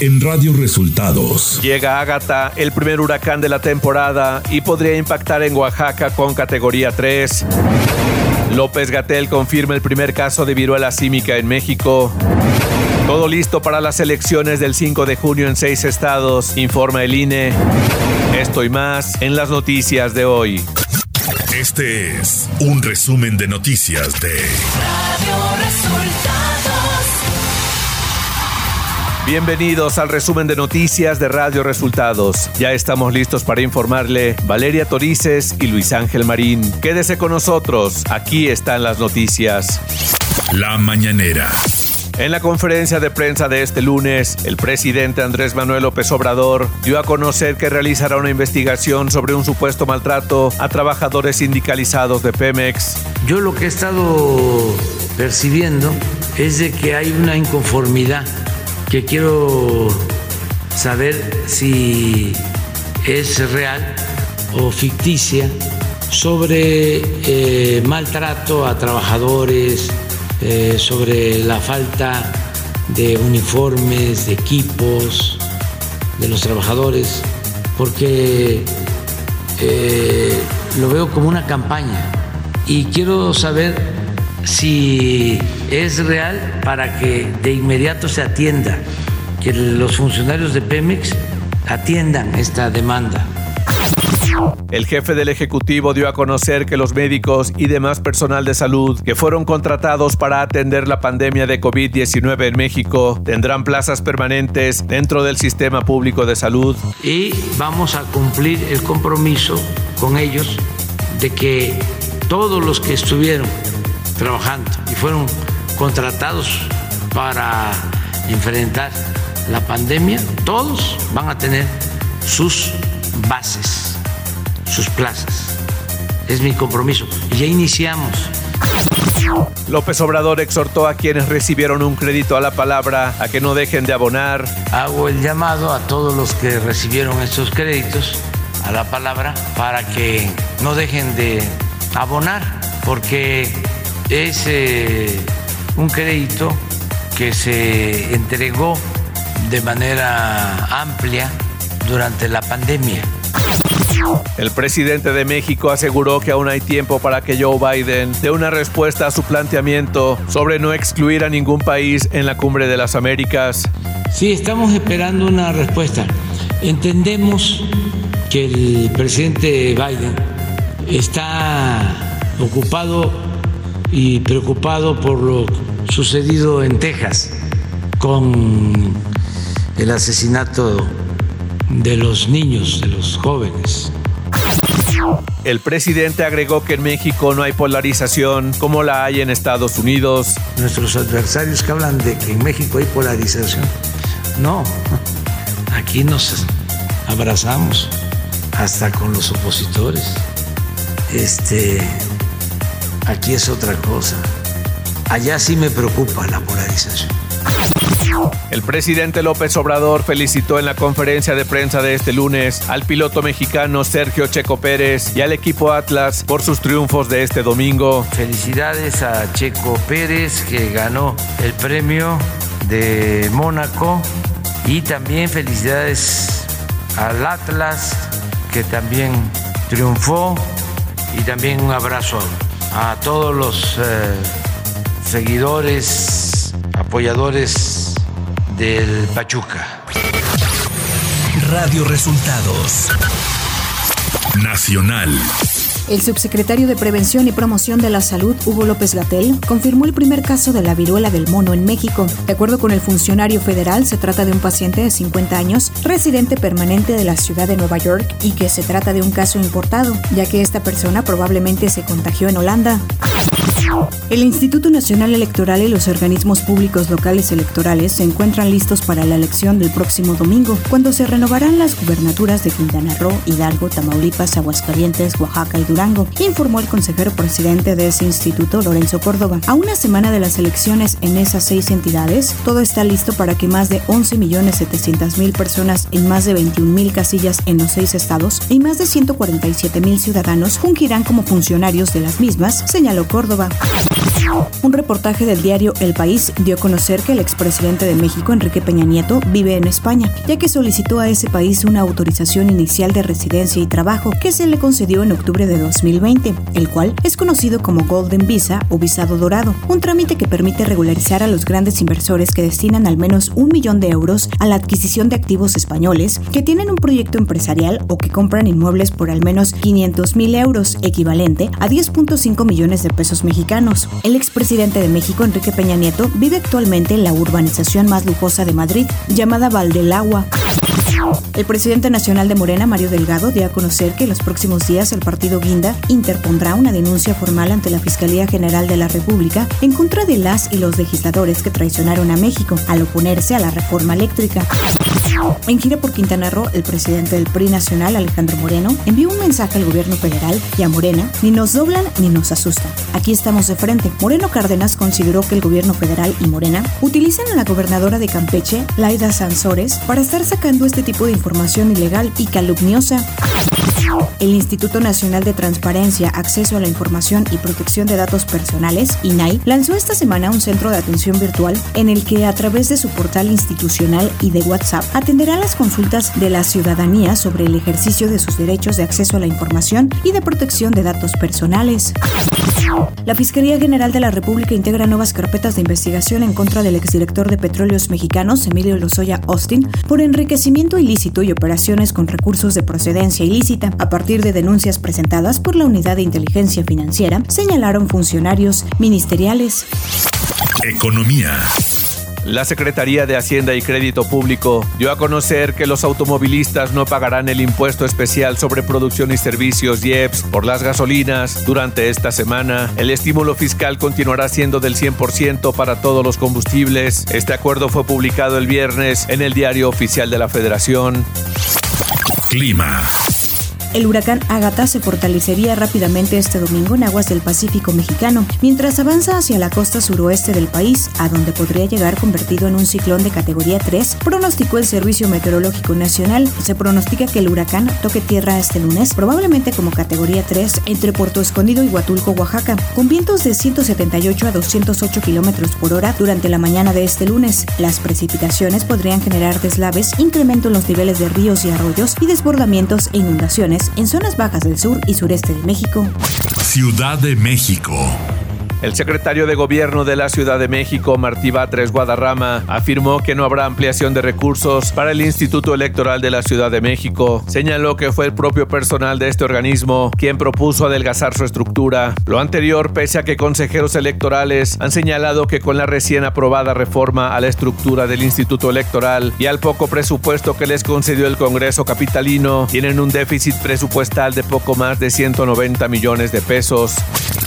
en Radio Resultados. Llega Ágata, el primer huracán de la temporada, y podría impactar en Oaxaca con categoría 3. López Gatel confirma el primer caso de viruela símica en México. Todo listo para las elecciones del 5 de junio en seis estados, informa el INE. Esto y más en las noticias de hoy. Este es un resumen de noticias de Radio Resultados. Bienvenidos al resumen de noticias de Radio Resultados. Ya estamos listos para informarle Valeria Torices y Luis Ángel Marín. Quédese con nosotros, aquí están las noticias. La mañanera. En la conferencia de prensa de este lunes, el presidente Andrés Manuel López Obrador dio a conocer que realizará una investigación sobre un supuesto maltrato a trabajadores sindicalizados de Pemex. Yo lo que he estado percibiendo es de que hay una inconformidad que quiero saber si es real o ficticia sobre eh, maltrato a trabajadores, eh, sobre la falta de uniformes, de equipos de los trabajadores, porque eh, lo veo como una campaña. Y quiero saber si es real para que de inmediato se atienda, que los funcionarios de Pemex atiendan esta demanda. El jefe del Ejecutivo dio a conocer que los médicos y demás personal de salud que fueron contratados para atender la pandemia de COVID-19 en México tendrán plazas permanentes dentro del sistema público de salud. Y vamos a cumplir el compromiso con ellos de que todos los que estuvieron trabajando y fueron contratados para enfrentar la pandemia, todos van a tener sus bases sus plazas. Es mi compromiso. Y ya iniciamos. López Obrador exhortó a quienes recibieron un crédito a la palabra a que no dejen de abonar. Hago el llamado a todos los que recibieron estos créditos a la palabra para que no dejen de abonar, porque es eh, un crédito que se entregó de manera amplia durante la pandemia el presidente de México aseguró que aún hay tiempo para que Joe Biden dé una respuesta a su planteamiento sobre no excluir a ningún país en la cumbre de las Américas. Sí, estamos esperando una respuesta. Entendemos que el presidente Biden está ocupado y preocupado por lo sucedido en Texas con el asesinato de los niños, de los jóvenes. El presidente agregó que en México no hay polarización como la hay en Estados Unidos. Nuestros adversarios que hablan de que en México hay polarización. No, aquí nos abrazamos hasta con los opositores. Este, aquí es otra cosa. Allá sí me preocupa la polarización. El presidente López Obrador felicitó en la conferencia de prensa de este lunes al piloto mexicano Sergio Checo Pérez y al equipo Atlas por sus triunfos de este domingo. Felicidades a Checo Pérez que ganó el premio de Mónaco y también felicidades al Atlas que también triunfó y también un abrazo a todos los eh, seguidores, apoyadores del Pachuca. Radio Resultados. Nacional. El subsecretario de Prevención y Promoción de la Salud, Hugo López Gatel, confirmó el primer caso de la viruela del mono en México. De acuerdo con el funcionario federal, se trata de un paciente de 50 años, residente permanente de la ciudad de Nueva York, y que se trata de un caso importado, ya que esta persona probablemente se contagió en Holanda. El Instituto Nacional Electoral y los organismos públicos locales electorales se encuentran listos para la elección del próximo domingo, cuando se renovarán las gubernaturas de Quintana Roo, Hidalgo, Tamaulipas, Aguascalientes, Oaxaca y Durango, informó el consejero presidente de ese instituto, Lorenzo Córdoba. A una semana de las elecciones en esas seis entidades, todo está listo para que más de 11.700.000 personas en más de 21.000 casillas en los seis estados y más de 147.000 ciudadanos fungirán como funcionarios de las mismas, señaló Córdoba. Un reportaje del diario El País dio a conocer que el expresidente de México, Enrique Peña Nieto, vive en España, ya que solicitó a ese país una autorización inicial de residencia y trabajo que se le concedió en octubre de 2020, el cual es conocido como Golden Visa o visado dorado, un trámite que permite regularizar a los grandes inversores que destinan al menos un millón de euros a la adquisición de activos españoles que tienen un proyecto empresarial o que compran inmuebles por al menos 500 mil euros, equivalente a 10.5 millones de pesos mexicanos. El expresidente de México, Enrique Peña Nieto, vive actualmente en la urbanización más lujosa de Madrid, llamada Valdelagua. El presidente nacional de Morena, Mario Delgado, dio a conocer que en los próximos días el partido Guinda interpondrá una denuncia formal ante la Fiscalía General de la República en contra de las y los legisladores que traicionaron a México al oponerse a la reforma eléctrica. En gira por Quintana Roo, el presidente del PRI nacional, Alejandro Moreno, envió un mensaje al gobierno federal y a Morena, ni nos doblan ni nos asustan. Aquí estamos de frente. Moreno Cárdenas consideró que el gobierno federal y Morena utilizan a la gobernadora de Campeche, Laida Sansores, para estar sacando este tipo de información ilegal y calumniosa. El Instituto Nacional de Transparencia, Acceso a la Información y Protección de Datos Personales, INAI, lanzó esta semana un centro de atención virtual en el que a través de su portal institucional y de WhatsApp atenderá las consultas de la ciudadanía sobre el ejercicio de sus derechos de acceso a la información y de protección de datos personales. La Fiscalía General de la República integra nuevas carpetas de investigación en contra del exdirector de Petróleos Mexicanos, Emilio Lozoya Austin, por enriquecimiento ilícito y operaciones con recursos de procedencia ilícita. A partir de denuncias presentadas por la Unidad de Inteligencia Financiera, señalaron funcionarios ministeriales. Economía. La Secretaría de Hacienda y Crédito Público dio a conocer que los automovilistas no pagarán el impuesto especial sobre producción y servicios IEPS por las gasolinas durante esta semana. El estímulo fiscal continuará siendo del 100% para todos los combustibles. Este acuerdo fue publicado el viernes en el Diario Oficial de la Federación. Clima. El huracán Ágata se fortalecería rápidamente este domingo en aguas del Pacífico mexicano, mientras avanza hacia la costa suroeste del país, a donde podría llegar convertido en un ciclón de categoría 3, pronosticó el Servicio Meteorológico Nacional. Se pronostica que el huracán toque tierra este lunes, probablemente como categoría 3, entre Puerto Escondido y Huatulco, Oaxaca, con vientos de 178 a 208 kilómetros por hora durante la mañana de este lunes. Las precipitaciones podrían generar deslaves, incremento en los niveles de ríos y arroyos y desbordamientos e inundaciones en zonas bajas del sur y sureste de México. Ciudad de México. El secretario de Gobierno de la Ciudad de México, Martí Batres Guadarrama, afirmó que no habrá ampliación de recursos para el Instituto Electoral de la Ciudad de México. Señaló que fue el propio personal de este organismo quien propuso adelgazar su estructura. Lo anterior, pese a que consejeros electorales han señalado que con la recién aprobada reforma a la estructura del Instituto Electoral y al poco presupuesto que les concedió el Congreso Capitalino, tienen un déficit presupuestal de poco más de 190 millones de pesos.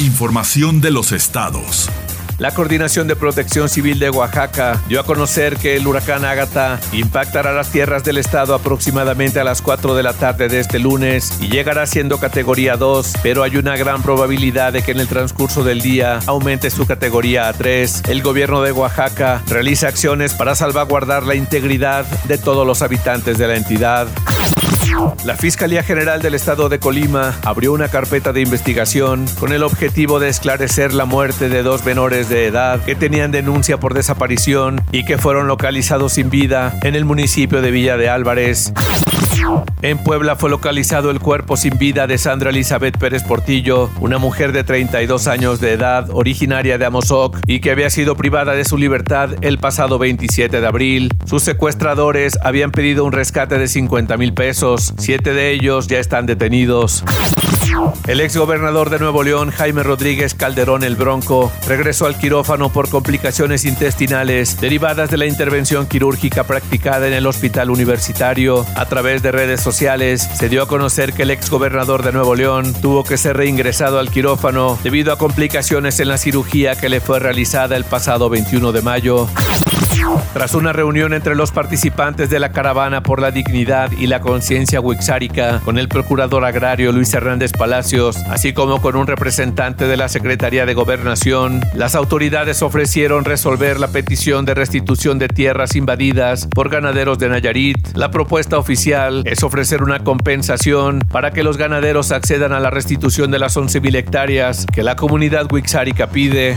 Información de los estados. La Coordinación de Protección Civil de Oaxaca dio a conocer que el huracán Ágata impactará las tierras del estado aproximadamente a las 4 de la tarde de este lunes y llegará siendo categoría 2, pero hay una gran probabilidad de que en el transcurso del día aumente su categoría a 3. El gobierno de Oaxaca realiza acciones para salvaguardar la integridad de todos los habitantes de la entidad. La Fiscalía General del Estado de Colima abrió una carpeta de investigación con el objetivo de esclarecer la muerte de dos menores de edad que tenían denuncia por desaparición y que fueron localizados sin vida en el municipio de Villa de Álvarez. En Puebla fue localizado el cuerpo sin vida de Sandra Elizabeth Pérez Portillo, una mujer de 32 años de edad, originaria de Amozoc y que había sido privada de su libertad el pasado 27 de abril. Sus secuestradores habían pedido un rescate de 50 mil pesos, siete de ellos ya están detenidos. El exgobernador de Nuevo León, Jaime Rodríguez Calderón el Bronco, regresó al quirófano por complicaciones intestinales derivadas de la intervención quirúrgica practicada en el hospital universitario. A través de redes sociales se dio a conocer que el exgobernador de Nuevo León tuvo que ser reingresado al quirófano debido a complicaciones en la cirugía que le fue realizada el pasado 21 de mayo. Tras una reunión entre los participantes de la caravana por la dignidad y la conciencia wixárica con el procurador agrario Luis Hernández Palacios, así como con un representante de la Secretaría de Gobernación, las autoridades ofrecieron resolver la petición de restitución de tierras invadidas por ganaderos de Nayarit. La propuesta oficial es ofrecer una compensación para que los ganaderos accedan a la restitución de las 11.000 hectáreas que la comunidad wixárica pide.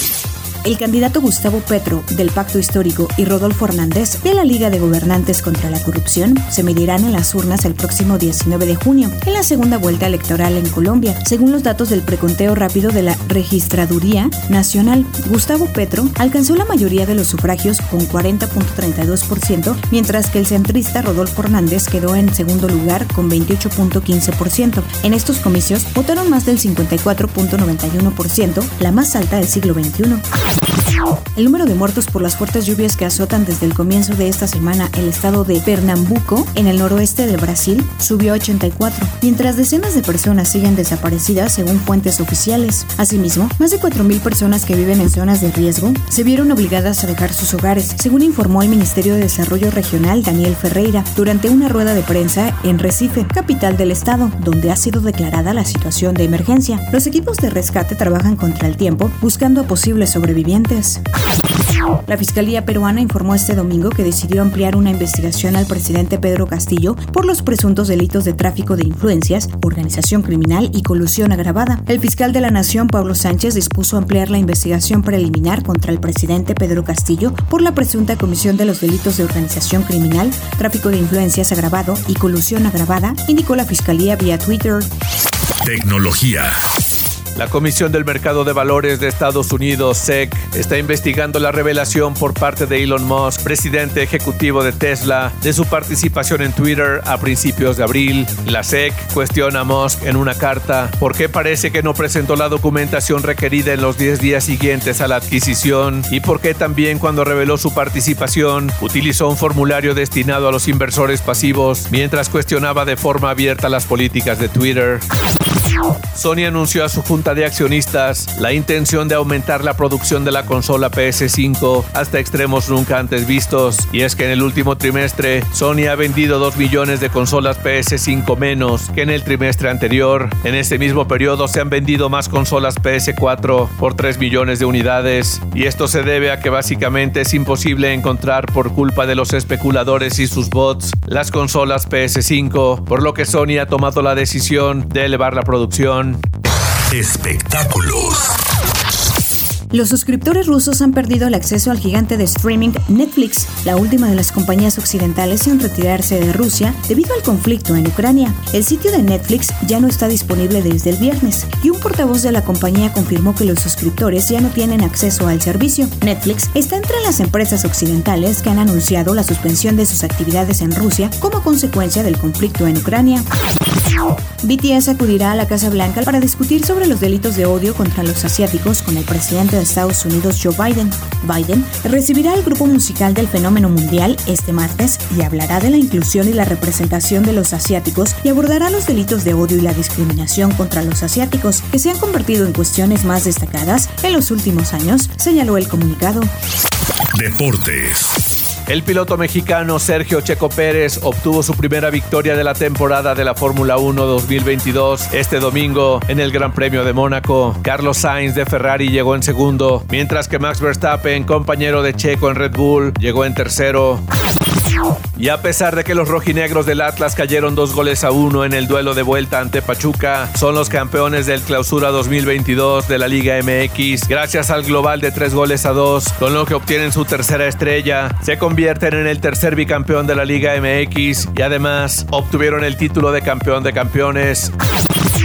El candidato Gustavo Petro del Pacto Histórico y Rodolfo Hernández de la Liga de Gobernantes contra la Corrupción se medirán en las urnas el próximo 19 de junio, en la segunda vuelta electoral en Colombia. Según los datos del preconteo rápido de la Registraduría Nacional, Gustavo Petro alcanzó la mayoría de los sufragios con 40.32%, mientras que el centrista Rodolfo Hernández quedó en segundo lugar con 28.15%. En estos comicios votaron más del 54.91%, la más alta del siglo XXI. El número de muertos por las fuertes lluvias que azotan desde el comienzo de esta semana el estado de Pernambuco, en el noroeste de Brasil, subió a 84, mientras decenas de personas siguen desaparecidas según fuentes oficiales. Asimismo, más de 4.000 personas que viven en zonas de riesgo se vieron obligadas a dejar sus hogares, según informó el Ministerio de Desarrollo Regional Daniel Ferreira durante una rueda de prensa en Recife, capital del estado, donde ha sido declarada la situación de emergencia. Los equipos de rescate trabajan contra el tiempo buscando a posibles sobrevivientes. La Fiscalía peruana informó este domingo que decidió ampliar una investigación al presidente Pedro Castillo por los presuntos delitos de tráfico de influencias, organización criminal y colusión agravada. El fiscal de la Nación, Pablo Sánchez, dispuso ampliar la investigación preliminar contra el presidente Pedro Castillo por la presunta comisión de los delitos de organización criminal, tráfico de influencias agravado y colusión agravada, indicó la Fiscalía vía Twitter. Tecnología. La Comisión del Mercado de Valores de Estados Unidos, SEC, está investigando la revelación por parte de Elon Musk, presidente ejecutivo de Tesla, de su participación en Twitter a principios de abril. La SEC cuestiona a Musk en una carta por qué parece que no presentó la documentación requerida en los 10 días siguientes a la adquisición y por qué también cuando reveló su participación utilizó un formulario destinado a los inversores pasivos mientras cuestionaba de forma abierta las políticas de Twitter. Sony anunció a su de accionistas la intención de aumentar la producción de la consola PS5 hasta extremos nunca antes vistos, y es que en el último trimestre Sony ha vendido 2 millones de consolas PS5 menos que en el trimestre anterior. En este mismo periodo se han vendido más consolas PS4 por 3 millones de unidades, y esto se debe a que básicamente es imposible encontrar por culpa de los especuladores y sus bots las consolas PS5, por lo que Sony ha tomado la decisión de elevar la producción. Espectáculos. Los suscriptores rusos han perdido el acceso al gigante de streaming Netflix, la última de las compañías occidentales en retirarse de Rusia debido al conflicto en Ucrania. El sitio de Netflix ya no está disponible desde el viernes y un portavoz de la compañía confirmó que los suscriptores ya no tienen acceso al servicio. Netflix está entre las empresas occidentales que han anunciado la suspensión de sus actividades en Rusia como consecuencia del conflicto en Ucrania. BTS acudirá a la Casa Blanca para discutir sobre los delitos de odio contra los asiáticos con el presidente de Estados Unidos Joe Biden. Biden recibirá al grupo musical del fenómeno mundial este martes y hablará de la inclusión y la representación de los asiáticos y abordará los delitos de odio y la discriminación contra los asiáticos que se han convertido en cuestiones más destacadas en los últimos años, señaló el comunicado. Deportes. El piloto mexicano Sergio Checo Pérez obtuvo su primera victoria de la temporada de la Fórmula 1 2022 este domingo en el Gran Premio de Mónaco. Carlos Sainz de Ferrari llegó en segundo, mientras que Max Verstappen, compañero de Checo en Red Bull, llegó en tercero. Y a pesar de que los rojinegros del Atlas cayeron dos goles a uno en el duelo de vuelta ante Pachuca, son los campeones del Clausura 2022 de la Liga MX gracias al global de tres goles a dos, con lo que obtienen su tercera estrella. Se convierten en el tercer bicampeón de la Liga MX y además obtuvieron el título de campeón de campeones.